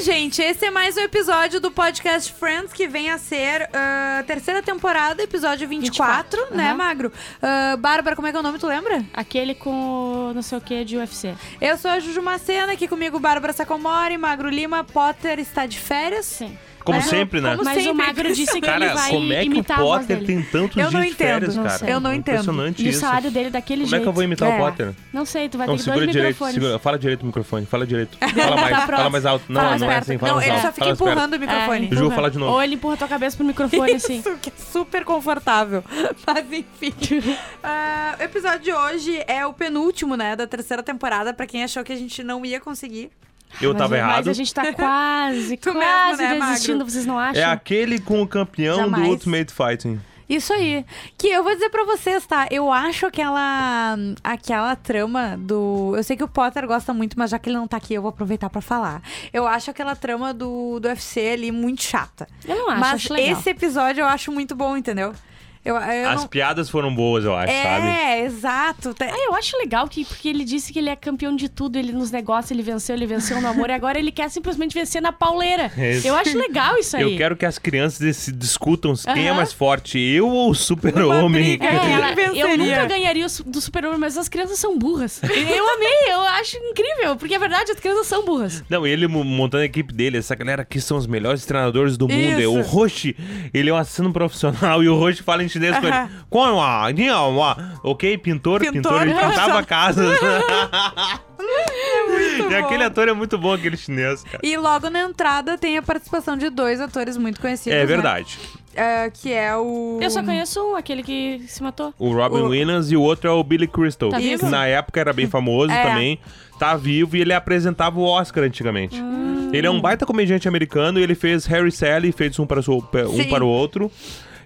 gente, esse é mais um episódio do podcast Friends, que vem a ser a terceira temporada, episódio 24, 24, né. Magro? Ah, Bárbara, como é que é o nome, tu lembra? Aquele com não sei o que de UFC. Eu sou a Juju Macena, aqui comigo Bárbara Sacomori, Magro Lima, Potter está de férias. Sim. Como É, sempre, né? como Mas sempre. o Magro disse que ele Cara, vai como é que o imitar a voz Potter dele. tem tantos Eu não dias de entendo, férias, não cara? sei. Eu não entendo. Impressionante E o isso. salário dele é daquele Como é jeito. que eu vou imitar É. o Potter? Não sei, tu vai Não, ter que segura dois direito. microfones. Segura, fala direito no microfone. Fala direito. Fala mais, Tá fala mais alto. Não, Fala não é assim. Fala Não, mais ele alto. só fica fala empurrando o microfone. É, Ju, empurra. fala de novo. Ou ele empurra tua cabeça pro microfone assim. Isso, que é super confortável. Mas enfim. Ah, o episódio de hoje é o penúltimo, né, da terceira temporada, pra quem achou que a gente não ia conseguir. Eu Mas- tava Mas errado. a gente tá quase, Tu mesmo, quase né, desistindo, Magro? vocês não acham? É aquele com o campeão Jamais. do Ultimate Fighting. Isso aí. Que eu vou dizer pra vocês, tá? Eu acho aquela aquela trama do. Eu sei que o Potter gosta muito, mas já que ele não tá aqui, eu vou aproveitar pra falar. Eu acho aquela trama do, do UFC ali muito chata. Eu não acho, mas acho legal. esse episódio eu acho muito bom, entendeu? Eu, eu As não... piadas foram boas, eu acho, sabe? É, exato. Ah, eu acho legal que, porque ele disse que ele é campeão de tudo, ele nos negócios, ele venceu, ele venceu no amor, e agora ele quer simplesmente vencer na pauleira. Isso. Eu acho legal isso aí. Eu quero que as crianças se discutam quem é mais forte, eu ou o super-homem. É, ela- eu nunca ganharia do super-homem, mas as crianças são burras. Eu amei, eu acho incrível, porque é verdade, as crianças são burras. Não, ele mo- montando a equipe dele, essa galera aqui são os melhores treinadores do mundo. É o Isso. Roshi, ele é um assassino profissional e o Roshi fala em chinês com ele. "Como a- ni a- wa?" Ok, pintor, Pintor. pintor, ele pintava casas. muito e aquele ator é muito bom, aquele chinês, cara. E logo na entrada tem a participação de dois atores muito conhecidos. É né? verdade. É, que é o. Eu só conheço um, aquele que se matou. O Robin O- Williams e o outro é o Billy Crystal. Tá que vivo? na época era bem famoso É. também. Tá vivo e ele apresentava o Oscar antigamente. Hum. Ele é um baita comediante americano e ele fez Harry Sally, fez um para, um Sim. para o outro.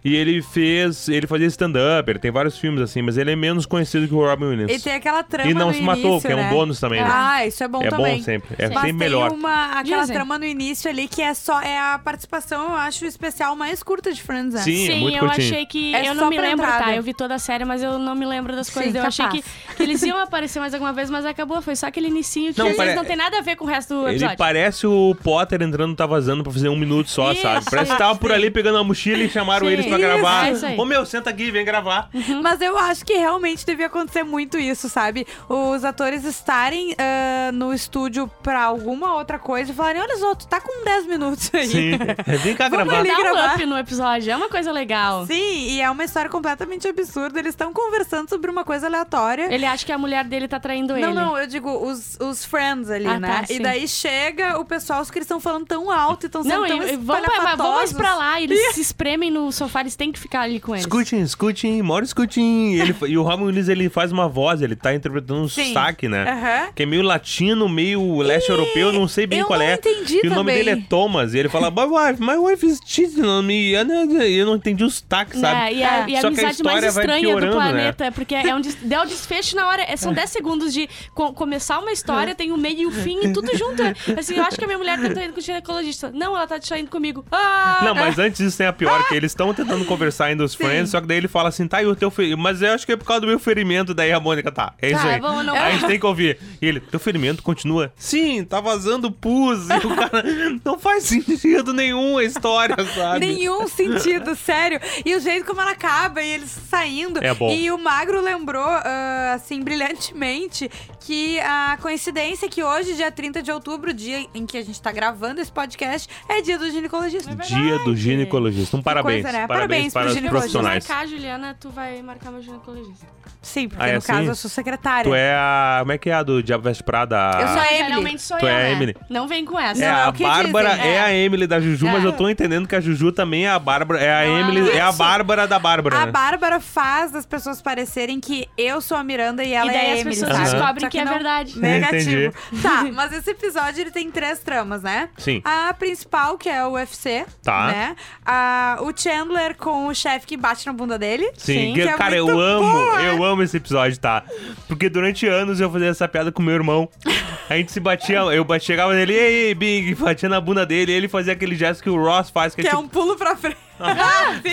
E ele fez. Ele fazia stand-up, ele tem vários filmes assim, mas ele é menos conhecido que o Robin Williams. E tem aquela trama E não no se matou, início, que é um né? bônus também, né? Ah, isso é bom é também. bom sempre. É Sim. Mas sempre tem melhor. uma aquela Dizem. trama no início ali que é só é a participação, eu acho, especial mais curta de Friends, né? Sim. é muito eu curtinho. achei que. É eu não me lembro, entrada. tá? Eu vi toda a série, mas eu não me lembro das Sim, coisas. eu achei que, capaz. que eles iam aparecer mais alguma vez, mas acabou. Foi só aquele inicinho que Não, às vezes pare- não tem nada a ver com o resto do Ele episódio. parece o Potter entrando Tá Vazando pra fazer um minuto só, Isso, sabe? Parece que tava por sim. ali pegando a mochila e chamaram Sim. eles pra Isso, gravar. é. Ô meu, senta aqui, vem gravar. Mas eu acho que realmente devia acontecer muito isso, sabe? Os atores estarem ah, no estúdio pra alguma outra coisa e falarem: olha só, tu tá com 10 minutos aí. Sim. Vem cá Vamos gravar. ali. Dá um gravar. up no episódio, é uma coisa legal. Sim, e é uma história completamente absurda. Eles estão conversando sobre uma coisa aleatória. Ele acha que a mulher dele tá traindo ele. Não, não, eu digo os, os friends ali, Ah, né? tá, e daí chega o pessoal, os que eles estão falando tão alto e estão sendo Não, tão e, vamos, pra, vamos pra lá, eles se espremem no sofá, eles têm que ficar ali com eles. Escutem, escutem, mora escutem. Ele, e o Robin Williams, ele faz uma voz, ele tá interpretando um Sim. sotaque, né? Aham. Que é meio latino, meio leste europeu, não sei bem eu qual não é. entendi e o nome também. dele é Thomas. E ele fala, my wife, my wife is cheating on me. E Eu não entendi o sotaque, sabe? É, e a, e a Só que a amizade mais estranha do né? planeta, porque é um des, o desfecho na hora. é- São 10 segundos de co- começar uma história, tem o meio e o fim e tudo junto. Assim, eu acho que a minha mulher tá indo com o ginecologista. Não, ela tá te saindo comigo. Ah! Não, mas antes disso tem a pior, que eles estão tentando conversar ainda os friends, só que daí ele fala assim, tá, e o teu ferimento? Mas eu acho que é por causa do meu ferimento, daí a Mônica, tá, é isso Tá, aí. vamos, não- Aí a gente tem que ouvir. E ele, teu ferimento continua? Sim, tá vazando pus. E o cara, não faz sentido nenhum a história, sabe? Nenhum sentido, sério. E o jeito como ela acaba e eles saindo. É bom. E o Magro lembrou, ah, assim, brilhantemente, que a coincidência é que hoje, dia 30 de outubro, dia em que a gente tá gravando esse podcast, é dia do ginecologista. Dia do ginecologista. Um parabéns. coisa, né? Parabéns, Parabéns pro para os ginecologista. Se profissionais. marcar, Juliana, tu vai marcar meu ginecologista. Sim, porque Ah, é no assim? caso eu sou secretária. Tu é a. Como é que é a do Diabo Veste Prada? Eu sou a Emily. Geralmente sou Tu eu, é a né? Emily. Não vem com essa. É, Não, é a o que Bárbara dizem, é. é. a Emily da Juju, mas É. eu tô entendendo que a Juju também é a Bárbara. É a Não, Emily, é a. Bárbara da Bárbara. A né? Bárbara faz as pessoas parecerem que eu sou a Miranda e ela e daí é a as Emily, pessoas sabe? descobrem Só que, é verdade. Negativo. tá, mas esse episódio ele tem três tramas, né? Sim. A principal, que é o UFC, Tá. né? A, o Chandler com o chefe que bate na bunda dele. Sim, que é cara, eu muito amo, boa. eu amo esse episódio, tá? Porque durante anos eu fazia essa piada com meu irmão. A gente se batia, eu chegava nele, ei, Bing, batia na bunda dele, e ele fazia aquele gesto que o Ross faz, que, Que é é tipo, um pulo pra frente.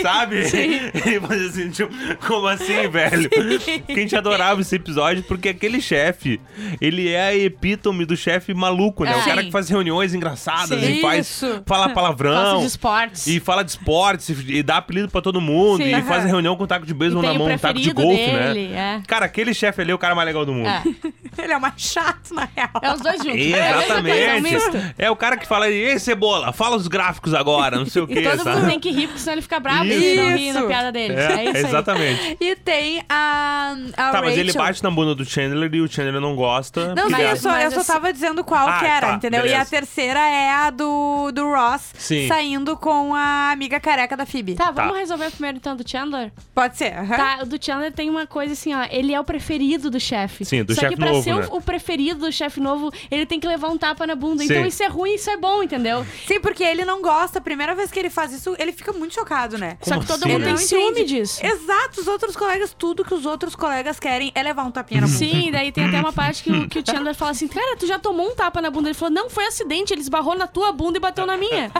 Sabe? Ele fazia assim, tipo, como assim, velho? Que a gente adorava esse episódio, porque aquele chefe, ele é a epítome do chefe maluco, né? É. O cara que faz reuniões engraçadas Sim. e faz, Isso. fala palavrão. de esportes. E fala de esportes, e e dá apelido pra todo mundo, Sim. e faz reunião com taco de beisebol E na o mão, um taco de golfe, dele, né? é. Cara, aquele chefe ali é o cara mais legal do mundo. É. Ele é o mais chato, na real. É os dois juntos. É coisa, é Exatamente. misto. É o cara que fala, ei, cebola, fala os gráficos agora, não sei o E que, todo sabe? mundo tem que rir, porque senão ele fica bravo e Isso. ele não ri na piada dele. É, É, isso aí. exatamente. E tem a, a Tá, mas ele Rachel. bate na bunda do Chandler e o Chandler não gosta. Não, a- eu só, Mas eu só tava dizendo qual Ah, que era, tá, entendeu? E beleza. a terceira é a do, do Ross Sim. saindo com a amiga careca da Phoebe. Tá, vamos Tá. resolver primeiro então do Chandler? Pode ser. aham. Tá, o do Chandler tem uma coisa assim, ó. Ele é o preferido do chefe. Sim, do Só chefe que pra novo, ser o- né? o, preferido do chefe novo, ele tem que levar um tapa na bunda. Sim. Então isso é ruim, isso é bom, entendeu? Sim, porque ele não gosta. A primeira vez que ele faz isso, ele fica muito chocado, né? Como Só que todo assim, mundo né? tem Não ciúme disso. Exato, os outros colegas, tudo que os outros colegas querem é levar um tapinha na bunda. Sim, daí tem até uma parte que o, que o Chandler fala assim: Cara, tu já tomou um tapa na bunda? Ele falou: Não, foi acidente, ele esbarrou na tua bunda e bateu na minha.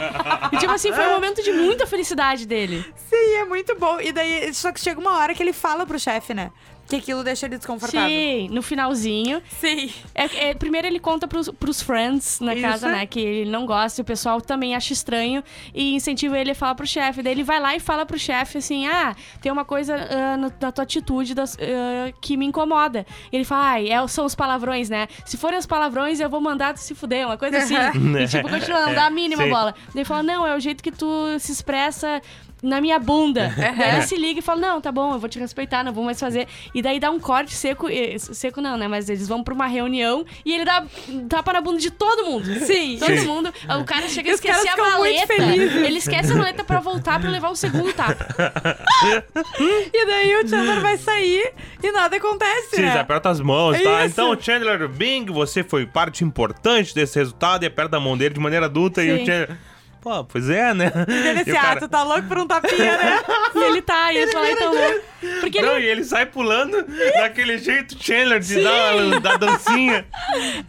E tipo assim, foi um momento de muita felicidade dele. Sim, é muito bom. E daí, só que chega uma hora que ele fala pro chefe, né? Que aquilo deixa ele desconfortável. Sim, no finalzinho. Sim. É, é, primeiro ele conta pros, pros friends na Isso. casa, né? Que ele não gosta e o pessoal também acha estranho. E incentiva ele a falar pro chefe. Daí ele vai lá e fala pro chefe assim: Ah, tem uma coisa ah, no- na tua atitude das- ah, que me incomoda. E ele fala: Ai, é, são os palavrões, né? Se forem os palavrões, eu vou mandar tu se fuder, uma coisa assim. e tipo, continuando, dá a mínima Sim. bola. Daí ele fala: Não, é o jeito que tu se expressa. Na minha bunda. Daí ele se liga e fala: Não, tá bom, eu vou te respeitar, não vou mais fazer. E daí dá um corte seco. Seco não, né? Mas eles vão pra uma reunião e ele dá tapa na bunda de todo mundo. Sim. Todo Sim. mundo. O cara chega a E esquecer a maleta. Ele esquece a maleta pra voltar pra levar o segundo tapa. E daí o Chandler vai sair e nada acontece, Sim, né? eles apertam as mãos, tá? Isso. Então, Chandler Bing, você foi parte importante desse resultado e aperta a mão dele de maneira adulta e o Sim. Chandler. Pô, pois é, né? Ele E assim, o ah, cara- tu tá louco por um tapinha, né? E ele tá, e ele fala, então. Porque Não, ele. e ele sai pulando daquele jeito Chandler de dar da dancinha.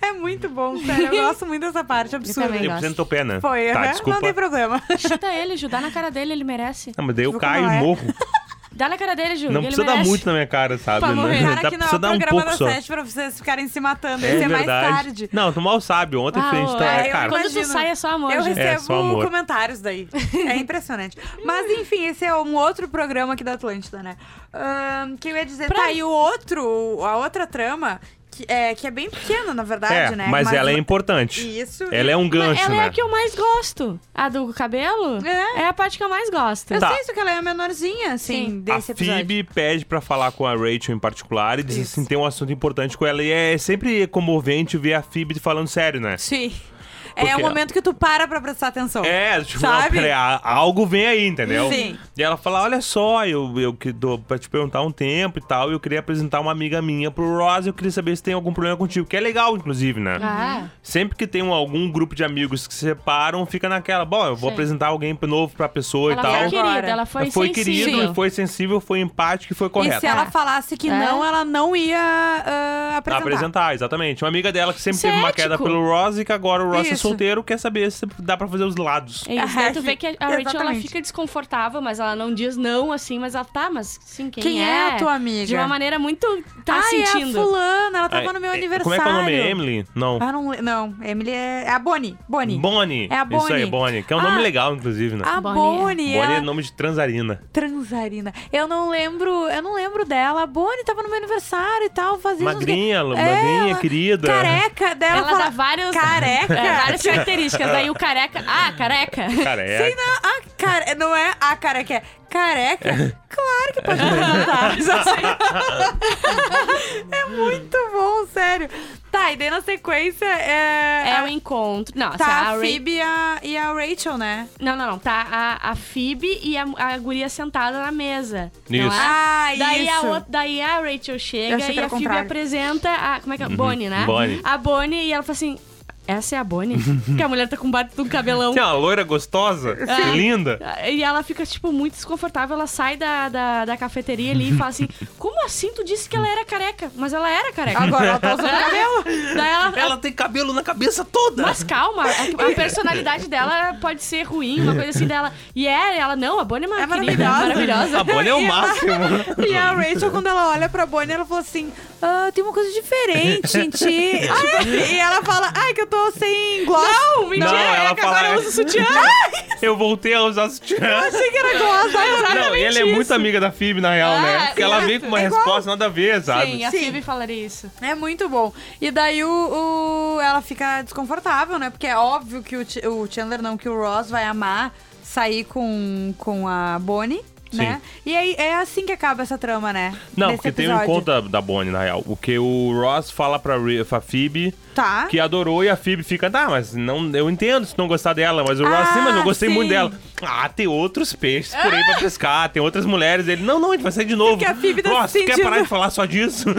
É muito bom, sério. Eu gosto muito dessa parte, absurda. Eu gosto. apresentou pé, né? Foi, tá, aham, desculpa. não tem problema. Chuta ele, Ju, dá na cara dele, ele merece. Não, mas daí eu Viu caio e é? morro. Dá na cara dele, Ju. Não precisa dar merece. muito na minha cara, sabe? Pra morrer. Não, Cara, dá, que não é o dar um programa da só. sete pra vocês ficarem se matando. É Esse é mais verdade. tarde. Não, tu mal sabe. Ontem Ah, a gente tá. é, cara, Quando tu sai é só amor, Eu Ju. recebo É, amor. comentários daí. É impressionante. Mas enfim, esse é um outro programa aqui da Atlântida, né? Ahn, que eu ia dizer, Pra- tá, e o outro, a outra trama, que é, que é bem pequena, na verdade, é, né? mas ela é importante. Isso. Ela é um Mas gancho, ela é né? a que eu mais gosto. A do cabelo É. é a parte que eu mais gosto. Eu Tá. sei isso que ela é a menorzinha, assim, Sim. desse a episódio. Phoebe pede pra falar com a Rachel em particular e diz Isso. assim, tem um assunto importante com ela. E é sempre comovente ver a Phoebe falando sério, né? Sim. Porque É o momento que tu para pra prestar atenção. É, tipo, Sabe? não, algo vem aí, entendeu? Sim. E ela fala, olha só, eu, eu que dou pra te perguntar um tempo e tal, e eu queria apresentar uma amiga minha pro Ross, eu queria saber se tem algum problema contigo, que é legal, inclusive, né? Ah. Sempre que tem um- algum grupo de amigos que se separam, fica naquela, bom, eu vou Sim. apresentar alguém novo pra pessoa Ela e tal. foi querida, ela foi, foi sensível. querido, foi sensível, foi empático e foi correto. E se ela É. falasse que É. não, ela não ia ah, apresentar. Apresentar, exatamente. Uma amiga dela que sempre teve uma Cético. queda pelo Ross e que agora o Ross é Isso. Solteiro, quer saber se dá pra fazer os lados. É isso. Daí tu É, vê que a Rachel ela fica desconfortável, mas ela não diz não assim, mas ela tá, mas sim, quem, Quem é a tua amiga? De uma maneira muito. Tá Ai, é a sentindo. fulana, ela tava É, no meu é, aniversário. Como é que é o nome? Emily? Não. Ah, não, não, Emily é, é a Bonnie. Bonnie. Bonnie. É a Isso aí, Bonnie. Bonnie. Que é um nome Ah, legal, inclusive, né? A Bonnie. Bonnie, Bonnie é ela... nome de transarina. Transarina. Eu não lembro, eu não lembro dela. A Bonnie tava no meu aniversário e tal, fazia uns- Magrinha, É, magrinha, ela- querida. Careca dela. Ela fala, dá vários. Careca? Várias características. Daí o careca. Ah, careca. Careca. Sim, não, a care... não é a careca, é careca. Claro que pode apresentar. é muito bom, sério. Tá, e daí na sequência é. É a- o encontro. Não, Tá assim, a a Ra- Phoebe e a, e a Rachel, né? Não, não, não. Tá a, a Phoebe e a, a guria sentada na mesa. Não Isso. é? Ah, daí A isso. outra, daí a Rachel chega e a Phoebe contrário. apresenta a. Como é que é? Bonnie, né? Bonnie. A Bonnie e ela fala assim. Essa é a Bonnie? que a mulher tá com um baita de um cabelão. Tem uma loira gostosa, linda. E ela fica, tipo, muito desconfortável. Ela sai da, da, da cafeteria ali e fala assim: Como assim? Tu disse que ela era careca? Mas ela era careca. Agora ela tá usando cabelo. Daí ela. Ela tem cabelo na cabeça toda. Mas calma, é a personalidade dela pode ser ruim, uma coisa assim dela. E é, ela não, a Bonnie é, uma É querida, maravilhosa. maravilhosa. A Bonnie é o máximo. E a Rachel, quando ela olha pra Bonnie, ela fala assim: ah, tem uma coisa diferente em ti. Tipo, e ela fala: ai, que eu tô sem gloss. Não, mentira, Não, ela é que fala- agora eu uso sutiã. Eu voltei a usar sutiã. Eu achei que era gloss. Ai, Não, e ela é muito amiga da Phoebe, na real, né? É, Porque ela exato. vem com uma É igual. resposta nada a ver, sabe? Sim, a Sim. Phoebe falaria isso. É muito bom. E daí o, o- ela fica desconfortável, né? Porque é óbvio que o, Ch- o Chandler, não, que o Ross vai amar sair com, com a Bonnie, né? E aí é assim que acaba essa trama, né? Não, Nesse porque tem um episódio. encontro da, da Bonnie, na real. O que o Ross fala pra, pra Phoebe Tá. que adorou e a Phoebe fica, tá, mas não, eu entendo se não gostar dela, mas o Ross, Ah, sim, mas eu gostei sim. muito dela. Ah, tem outros peixes por aí pra pescar, tem outras mulheres. Ele, não, não, a gente vai sair de novo. Porque a Phoebe tá Ross, se tu quer sentindo- parar de falar só disso?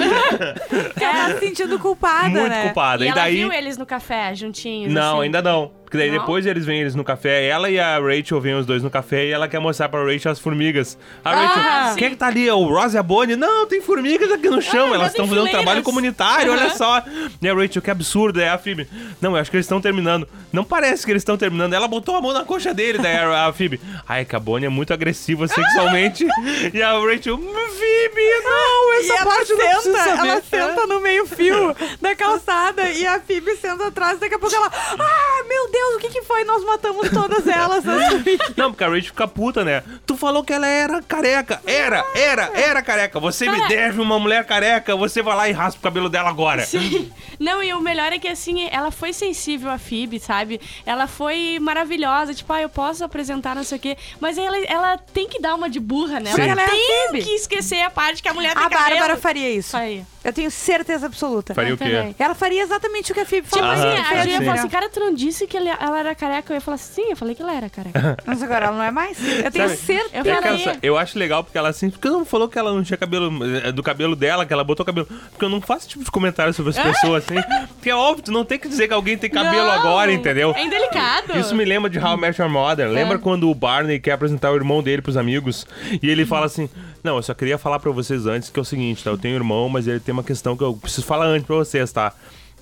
Ela tá se sentindo culpada, muito né? culpada. E, E, ela daí. viu eles no café, juntinhos. Não, assim. ainda não. Porque daí Não? depois eles vêm eles no café, ela e a Rachel vêm os dois no café e ela quer mostrar pra Rachel as formigas. A Ah, Rachel, quem é que tá ali? É O Ross e a Bonnie? Não, tem formigas aqui no chão, Ah, elas estão fazendo um trabalho comunitário, olha Aham. só. E a Rachel, que absurdo, é a Phoebe. Não, eu acho que eles estão terminando. Não parece que eles estão terminando. Ela botou a mão na coxa dele, daí a, a Phoebe. Ai, que a Bonnie é muito agressiva sexualmente. e a Rachel, Phoebe, não, E essa ela parte não preciso senta, saber. ela senta no meio fio da calçada e a Phoebe senta atrás. Daqui a pouco ela, ah, meu Deus, o que que foi? Nós matamos todas elas. Não, porque a Rachel fica puta, né? Tu falou que ela era careca. Era, era, era careca. Você me Cara- deve uma mulher careca. Você vai lá e raspa o cabelo dela agora. Sim. Não, e o melhor é que assim, ela foi sensível à Phoebe, sabe? Ela foi maravilhosa, tipo, ah, eu posso apresentar, não sei o quê. Mas ela, ela tem que dar uma de burra, né? Sim. Ela Ela é tem que esquecer a parte que a mulher tem A cabelo. Bárbara faria isso. Faria. Eu tenho certeza absoluta. Faria o quê? Ela faria exatamente o que a Phoebe Tipo falou. Aham, assim, a. Julia falou assim, Entendeu? cara, tu não disse que ele- ela era careca? Eu ia falar assim, sim, eu falei que ela era careca. Mas agora ela não é mais. Eu tenho Sabe, certeza. Eu É falei- eu acho legal porque ela assim, porque não falou que ela não tinha cabelo é, do cabelo dela, que ela botou cabelo. Porque eu não faço tipo de comentário sobre as pessoas assim. Porque é óbvio, tu não tem que dizer que alguém tem cabelo Não, agora, entendeu? É indelicado. Isso me lembra de How I Met Your Mother. Lembra quando o Barney quer apresentar o irmão dele pros amigos e ele fala assim: Não, eu só queria falar pra vocês antes que é o seguinte, tá? Eu tenho um irmão, mas ele tem uma questão que eu preciso falar antes pra vocês, tá?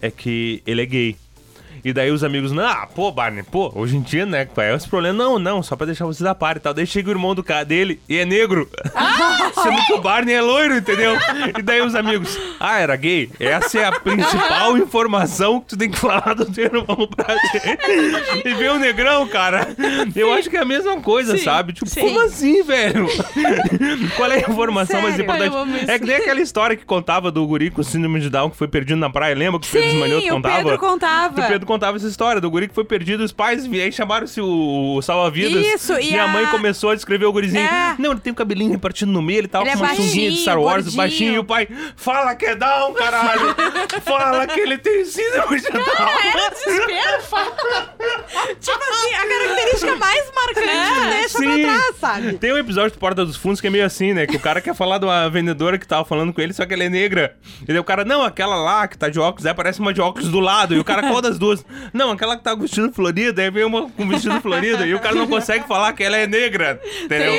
É que ele é gay. E daí os amigos, não, ah, pô, Barney, pô, hoje em dia, né, qual é esse problema? Não, não, só pra deixar vocês a par e tal. Daí chega o irmão do cara dele e é negro. Sendo que o Barney é loiro, entendeu? E daí os amigos, ah, era gay? Essa é a principal informação que tu tem que falar do teu irmão pra gente. E ver o negrão, cara. Eu acho que é a mesma coisa, Sim, sabe? Tipo, sim. como assim, velho? Qual é a informação mais Sério? importante? Amo isso. É que nem aquela história que contava do guri com síndrome de Down que foi perdido na praia. Lembra que o Pedro Esmanioto Sim, o contava? Pedro contava. O Pedro contava essa história do guri que foi perdido, os pais e aí chamaram-se o, o salva-vidas. Isso, e a... a- mãe começou a descrever o gurizinho. É. Não, ele tem o cabelinho repartido no meio, ele tava Ele é com uma sunguinha de Star Wars, gordinho. baixinho, e o pai, fala que é Down, caralho! fala que ele tem síndrome de Down! É desespero, fala. Tipo assim, a característica mais marcante tu deixa Sim. pra sabe? Tem um episódio do Porta dos Fundos que é meio assim, né? Que o cara quer falar de uma vendedora que tava falando com ele, só que ela é negra. E daí o cara, não, aquela lá que tá de óculos, aí parece uma de óculos do lado. E o cara, qual das duas? Não, aquela que tá com vestido florido, aí vem uma com vestido florido. E o cara não consegue falar que ela é negra, entendeu?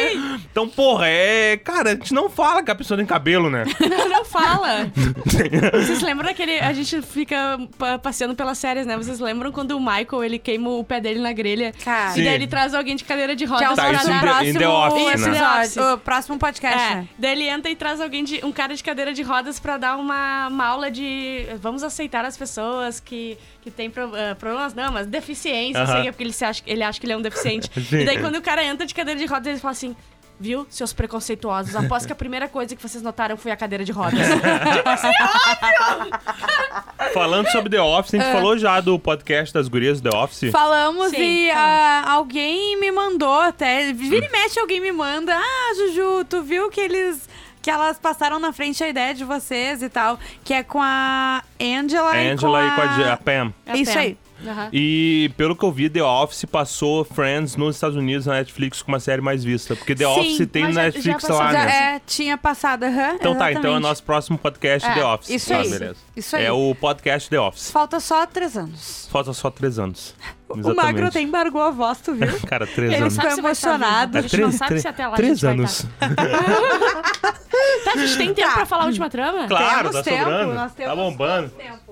Então, porra, é. Cara, a gente não fala que a pessoa tem cabelo, né? Não, não fala. Vocês lembram daquele. A gente fica pa- passeando pelas séries, né? Vocês lembram quando o Michael ele queima o pé dele na grelha? Cara. E Sim. daí ele traz alguém de cadeira de é rodas Tá, pra isso próximo. The- Office, né? episódio, o próximo podcast, É, né? daí ele entra e traz alguém de. um cara de cadeira de rodas pra dar uma, uma aula de. Vamos aceitar as pessoas que, que têm pro- eh, problemas, não, mas deficiência, sei que é porque ele, se acha, ele acha que ele é um deficiente. E daí quando o cara entra de cadeira de rodas, ele fala assim. Viu, seus preconceituosos? Após que a primeira coisa que vocês notaram foi a cadeira de rodas. Falando sobre The Office, a É. gente falou já do podcast das gurias do The Office. Falamos Sim, e ah, alguém me mandou até. Vira e mexe, alguém me manda. Ah, Juju, tu viu que eles. Que elas passaram na frente a ideia de vocês e tal. Que é com a Angela, A e com Angela a... e com a, J- a Pam. A Isso Pam. aí. Aham. E pelo que eu vi, The Office passou Friends nos Estados Unidos na Netflix com uma série mais vista. Porque The Sim, Office tem na Netflix já passou- lá, Já, né? é, tinha passado, aham. Então tá, então é o exatamente. nosso próximo podcast É, The Office. isso tá, aí. beleza. Isso aí. É o podcast The Office. Falta só três anos. Falta só três anos. O Exatamente. Magro até embargou a voz, tu viu? Cara, três Ele anos. ficou vai estar emocionado. A gente não sabe se até lá a três anos. Tá, a gente tem tempo Tá. pra falar a última trama? Claro, Temos tá tempo, sobrando. nós Tá temos bombando. tempo.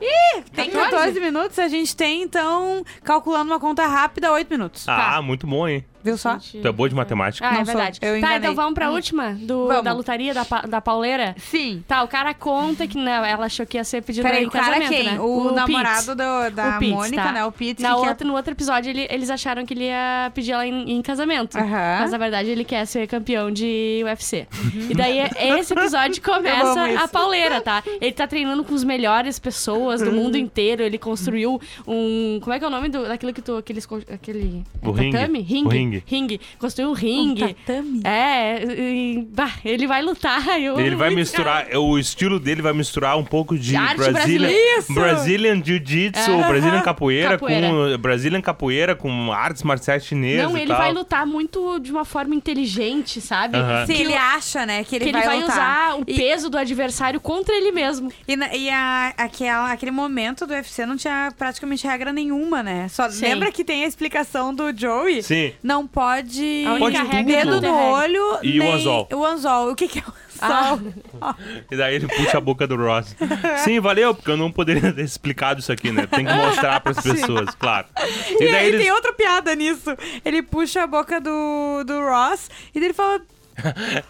Ih, tem 14 minutos, a gente tem, então, calculando uma conta rápida, 8 minutos. Ah, muito bom, hein? Viu só? Gente, Tu é boa de matemática. Ah, Não é sou. verdade. Eu tá, enganei. então vamos pra última do, Vamos. da lutaria da, da pauleira. Sim. Tá, o cara conta que não, ela achou que ia ser pedido Peraí, em o cara casamento, quem? né? O, Pete. namorado do- da O Pete, Mônica, tá. né? O Pete. Na que quer- no outro episódio, ele- eles acharam que ele ia pedir ela em, em casamento. Aham. Mas na verdade ele quer ser campeão de UFC. E daí é- esse episódio começa a pauleira, tá? Ele tá treinando com as melhores pessoas do mundo inteiro. Ele construiu um. Como é que é o nome do, daquilo que tu. Aqueles, aquele. O é ringue. tatame? Ringue. O ringue. Ringue. Construiu um Um ringue. tatame. É, e- bah, ele vai lutar. Eu Ele vai misturar, o estilo dele vai misturar um pouco de Arte. Isso! Brazilian Jiu-Jitsu, Aham. Brazilian capoeira, Capoeira. com Brazilian capoeira com artes marciais chinesas Não, e ele tal. vai lutar muito de uma forma inteligente, sabe? Aham. Sim, Que ele acha, né, que ele, que ele vai, lutar. usar o E- peso do adversário contra ele mesmo. E, na- e a- aquela, aquele momento do UFC não tinha praticamente regra nenhuma, né? Só Sim. lembra que tem a explicação do Joey? Sim. Não pode, Pode dedo no regra. olho E o anzol. o anzol. O que, que é o anzol? E daí ele puxa a boca do Ross. Sim, valeu, porque eu não poderia ter explicado isso aqui, né? Tem que mostrar pras pessoas, claro. E, E daí aí eles... tem outra piada nisso. Ele puxa a boca do, do Ross e daí ele fala.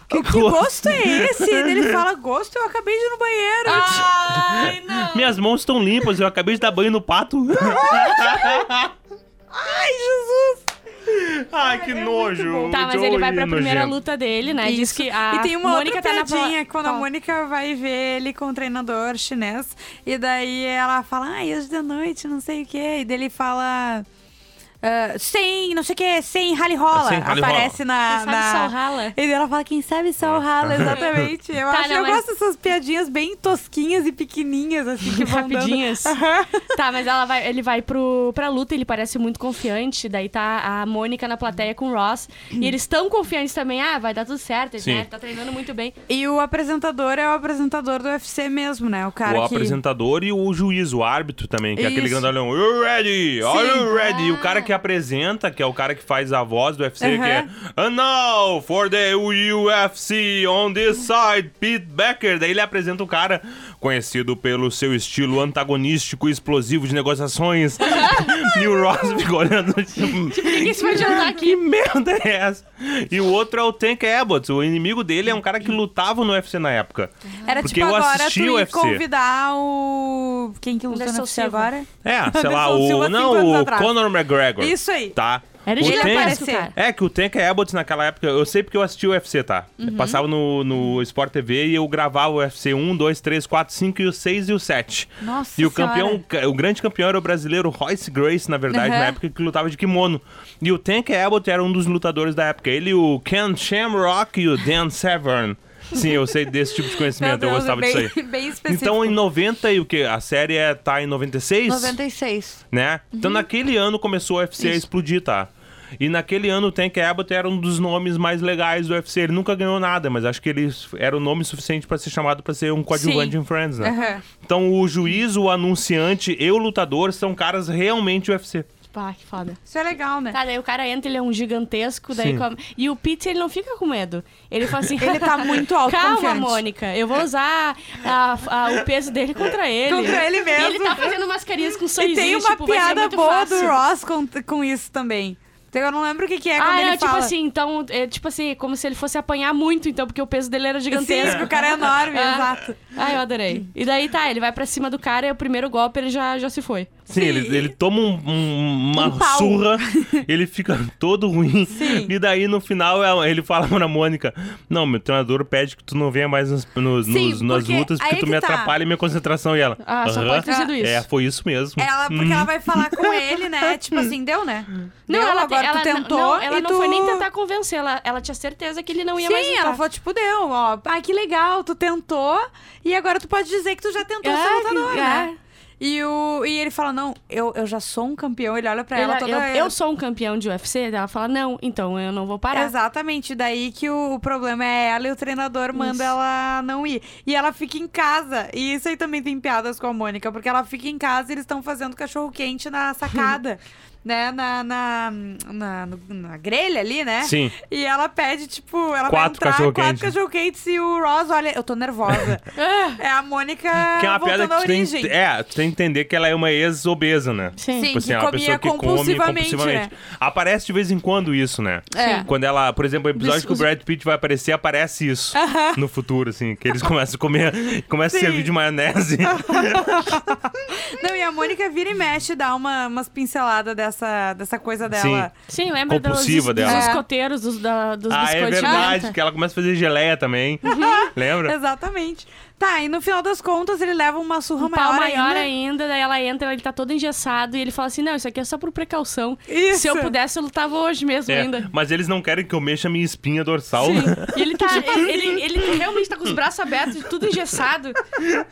Que, que gosto é esse? E daí ele fala, gosto, eu acabei de ir no banheiro. Ai, não. Minhas mãos estão limpas, eu acabei de dar banho no pato. Ai, Jesus! Ai, que nojo. Tá, mas ele vai pra é primeira nojento. luta dele, né? Diz que a e tem uma Mônica outra tá na piadinha, quando a? Mônica vai ver ele com o treinador chinês, e daí ela fala, ai, hoje de noite, não sei o quê, e daí ele fala... ah, sem, não sei o que, sem rally rola. Sem rally Aparece na. Quem sabe na... só rala. E ela fala, quem sabe só o rala, exatamente. Eu, Tá, acho, não, eu mas- gosto dessas piadinhas bem tosquinhas e pequenininhas, assim, que vão dando- Rapidinhas. Tá, mas ela vai, ele vai pro, pra luta, ele parece muito confiante. Daí tá a Mônica na plateia com o Ross. E eles tão confiantes também. Ah, vai dar tudo certo, Sim. né? Tá treinando muito bem. E o apresentador é o apresentador do UFC mesmo, né? O cara o que... apresentador e o juiz, o árbitro também, que é aquele Isso. grandalhão. You ready? Are Sim. you ready? E o Ah. cara que apresenta, que é o cara que faz a voz do UFC, Aham. que é And now for the UFC on this side, Pete Becker. Daí ele apresenta o cara, conhecido pelo seu estilo antagonístico e explosivo de negociações. e o Ross fica olhando tipo, Tipo, ninguém se vai adiantar aqui. que merda é essa? E o outro é o Tank Abbott. O inimigo dele é um cara que lutava no UFC na época. Era Porque tipo eu agora tu o convidar o... Quem que lutou no UFC agora? É, sei lá, o. Não, o. Conor McGregor. Isso aí. Tá. Era o gigantesco, Tank, aparecer. cara. É, que o Tank Abbott naquela época, eu sei porque eu assisti o UFC, tá? Uhum. Passava no, no Sport TV e eu gravava o UFC 1, 2, 3, 4, 5 e o 6 e o 7. Nossa E o Senhora. campeão, o grande campeão era o brasileiro Royce Grace, na verdade, Uhum. na época que lutava de kimono. E o Tank Abbott era um dos lutadores da época. Ele, o Ken Shamrock e o Dan Severn. Sim, eu sei desse tipo de conhecimento, Deus, eu gostava bem, disso aí. bem específico. Então, em 90 e o que? A série é, tá em 96? 96. né? Então naquele ano começou o UFC a Isso. explodir, tá? E naquele ano o Tank Abbott era um dos nomes mais legais do UFC. Ele nunca ganhou nada, mas acho que ele era o nome suficiente pra ser chamado pra ser um coadjuvante Sim. em Friends, né? Aham. Então o juiz, o anunciante e o lutador são caras realmente UFC. Pá, que foda. Isso é legal, né? Tá, daí o cara entra, ele é um gigantesco, daí Sim. come- E o Pete, ele não fica com medo. Ele fala assim... Ele tá muito Calma, autoconfiante. Mônica, eu vou usar a- a- o peso dele contra ele. Contra ele mesmo. E ele tá fazendo umas carinhas com E sorrisinho, tem uma tipo, piada boa fácil. do Ross com, com isso também. Então, Eu não lembro o que, que é quando Ah, ele é, tipo fala. assim, então, é, tipo assim, como se ele fosse apanhar muito, então, porque o peso dele era Sim, gigantesco. porque o cara é enorme, Ah. exato. Ah, eu adorei. E daí tá, ele vai pra cima do cara e o primeiro golpe ele já, já se foi. Sim, Sim. Ele, ele toma um- um- uma Um surra, ele fica todo ruim. Sim. E daí no final ela- ele fala pra Mônica: Não, meu treinador pede que tu não venha mais nos, nos- Sim, nos- nas lutas porque aí tu me tá. atrapalha a minha concentração. E ela: Ah, só pode ter sido isso. É, foi isso mesmo. Ela, porque ela vai falar com ele, né? Tipo assim, deu, né? Não, deu, ela, agora ela tu tentou não, ela e não tu... foi nem tentar convencer, ela, ela tinha certeza que ele não ia mais Sim, ela falou, tipo, deu, ó. Ai, que legal, tu tentou e agora tu pode dizer que tu já tentou É, ser lutador, que- né? E, o, e ele fala: Não, eu, eu já sou um campeão. Ele olha pra ela, Ela- toda. eu, eu sou um campeão de UFC, ela fala, não, então eu não vou parar. Exatamente, daí que o, o problema é ela e o treinador manda Isso. ela não ir. E ela fica em casa. E isso aí também tem piadas com a Mônica, porque ela fica em casa e eles estão fazendo cachorro quente na sacada. né, na, na, na, no- na grelha ali, né? Sim. E ela pede, tipo, ela vai Quatro entrar, quatro cachorro-quentes e o Ross, olha, eu tô nervosa. é a Mônica Que é uma piada voltando que à tu tem, origem. é, tu tem que entender que ela é uma ex-obesa, né? Sim. Sim. Tipo assim, que é uma comia pessoa que come compulsivamente, compulsivamente. Aparece de vez em quando isso, né? É. Quando ela, por exemplo, o episódio que o Brad Pitt vai aparecer, aparece isso no futuro, assim, que eles começam a comer, começam a servir de maionese. Não, e a Mônica vira e mexe, dá uma, umas pinceladas dessa, dessa coisa dela. Sim, lembra dos, Compulsiva dos dela. escoteiros, dos, da, dos ah, é biscoitinhos. verdade, que ela começa a fazer geleia também. Lembra? Exatamente. Tá, e no final das contas ele leva uma surra Um pau maior, maior ainda. ainda. daí ela entra, ele tá todo engessado e ele fala assim: Não, isso aqui é só por precaução. Isso. Se eu pudesse, eu lutava hoje mesmo É, ainda. mas eles não querem que eu mexa a minha espinha dorsal. Sim. E ele tá. ele, ele, ele realmente tá com os braços abertos, tudo engessado.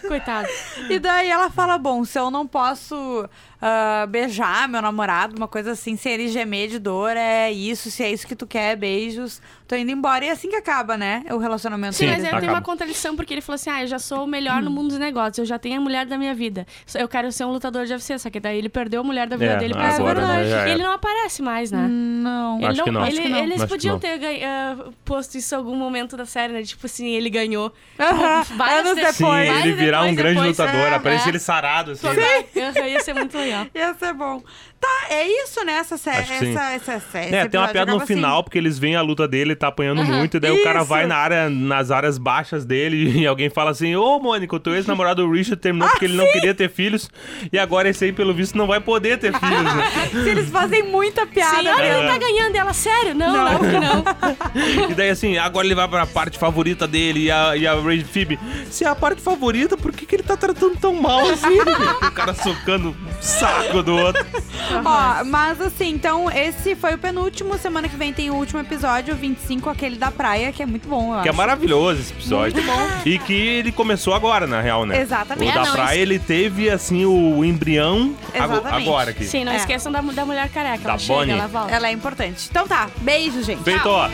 Coitado. E daí ela fala: Bom, se eu não posso ah, beijar meu namorado, uma coisa assim, se ele gemer de dor, é isso, se é isso que tu quer, beijos, tô indo embora. E é assim que acaba, né? O relacionamento Sim, Sim, mas ele tem uma contradição, porque ele falou assim: ah, eu já sou o melhor no mundo dos negócios, eu já tenho a mulher da minha vida. Eu quero ser um lutador de UFC, só que daí ele perdeu a mulher da vida É, dele pra agora, né, E ele não aparece mais, né? Não. Ele Acho que não. ele- Acho que não. Eles Acho que podiam não. ter ah, posto isso em algum momento da série, né? Tipo assim, ele ganhou. Aham, várias anos de- depois. Sim, ele virar um grande depois, lutador. é, Aparece é. ele sarado, assim. Aham, Ia ser muito legal. Ia ser bom. Tá, é isso, né? Essa série. Acho que sim. Essa, essa, essa, esse É, tem uma episódio piada no acaba assim. final, porque eles veem a luta dele, ele tá apanhando muito, e daí o cara Isso. vai na área, nas áreas baixas dele e alguém fala assim: Ô, Mônica, o teu ex-namorado Richard terminou porque ele não queria ter filhos, e agora esse aí, pelo visto, não vai poder ter filhos, né? Se eles fazem muita piada. Sim, olha, né? ele tá ganhando ela, sério? Não, não, que não. E daí, assim, agora ele vai pra parte favorita dele e a, e a Ray Phoebe. Se é a parte favorita, por que, que ele tá tratando tão mal assim? o cara socando o saco do outro. Ó, mas assim, então esse foi o penúltimo. Semana que vem tem o último episódio, o 25, aquele da praia, que é muito bom, eu Que é acho. maravilhoso esse episódio. E que ele começou agora, na real, né? Exatamente. O É, da não, praia, ele teve, assim, o embrião ago- Exatamente. agora aqui. Sim, não É. esqueçam da, da mulher careca. Da ela chega, Bonnie. ela volta. Ela é importante. Então tá, beijo, gente. Feito, ó.